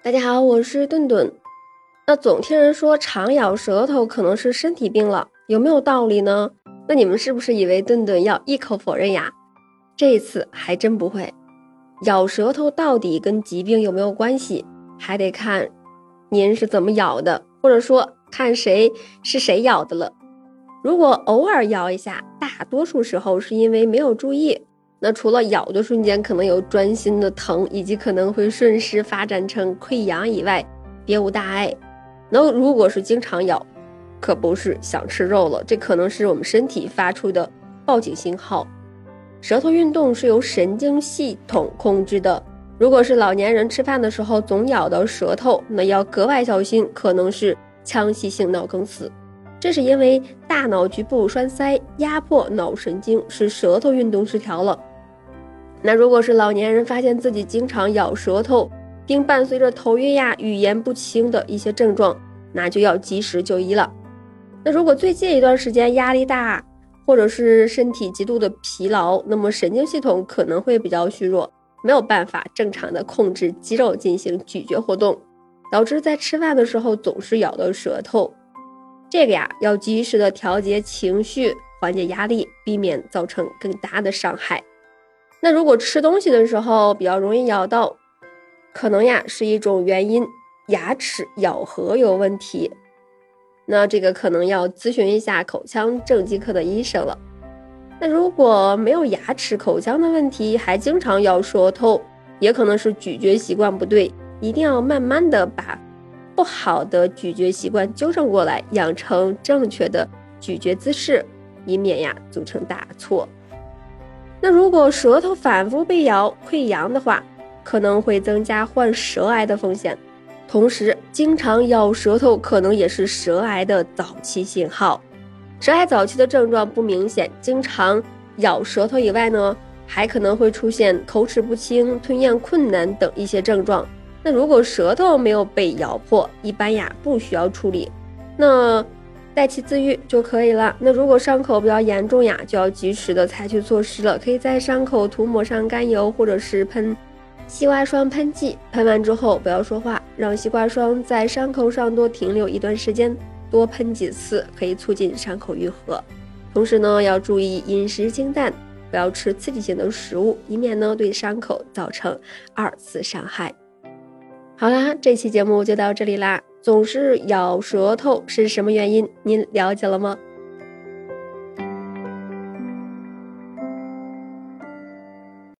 大家好，我是顿顿。那总听人说常咬舌头可能是身体病了，有没有道理呢？那你们是不是以为顿顿要一口否认呀？这次还真不会。咬舌头到底跟疾病有没有关系，还得看您是怎么咬的，或者说看谁是谁咬的了。如果偶尔咬一下，大多数时候是因为没有注意。那除了咬的瞬间可能有专心的疼，以及可能会顺势发展成溃疡以外，别无大碍。那如果是经常咬，可不是想吃肉了，这可能是我们身体发出的报警信号。舌头运动是由神经系统控制的。如果是老年人吃饭的时候总咬到舌头，那要格外小心，可能是腔隙性脑梗死。这是因为大脑局部栓塞压迫脑神经，使舌头运动失调了。那如果是老年人发现自己经常咬舌头，并伴随着头晕呀、语言不清的一些症状，那就要及时就医了。那如果最近一段时间压力大，或者是身体极度的疲劳，那么神经系统可能会比较虚弱，没有办法正常的控制肌肉进行咀嚼活动，导致在吃饭的时候总是咬到舌头。这个呀，要及时的调节情绪，缓解压力，避免造成更大的伤害。那如果吃东西的时候比较容易咬到，可能呀是一种原因，牙齿咬合有问题。那这个可能要咨询一下口腔正畸科的医生了。那如果没有牙齿口腔的问题，还经常咬舌头，也可能是咀嚼习惯不对，一定要慢慢的把不好的咀嚼习惯纠正过来，养成正确的咀嚼姿势，以免呀组成大错。那如果舌头反复被咬溃疡的话，可能会增加患舌癌的风险。同时，经常咬舌头可能也是舌癌的早期信号。舌癌早期的症状不明显，经常咬舌头以外呢，还可能会出现口齿不清、吞咽困难等一些症状。那如果舌头没有被咬破，一般呀不需要处理。那。代其自愈就可以了。那如果伤口比较严重呀，就要及时的采取措施了。可以在伤口涂抹上甘油，或者是喷西瓜霜喷剂。喷完之后不要说话，让西瓜霜在伤口上多停留一段时间，多喷几次，可以促进伤口愈合。同时呢，要注意饮食清淡，不要吃刺激性的食物，以免呢对伤口造成二次伤害。好啦，这期节目就到这里啦。总是咬舌头是什么原因？您了解了吗？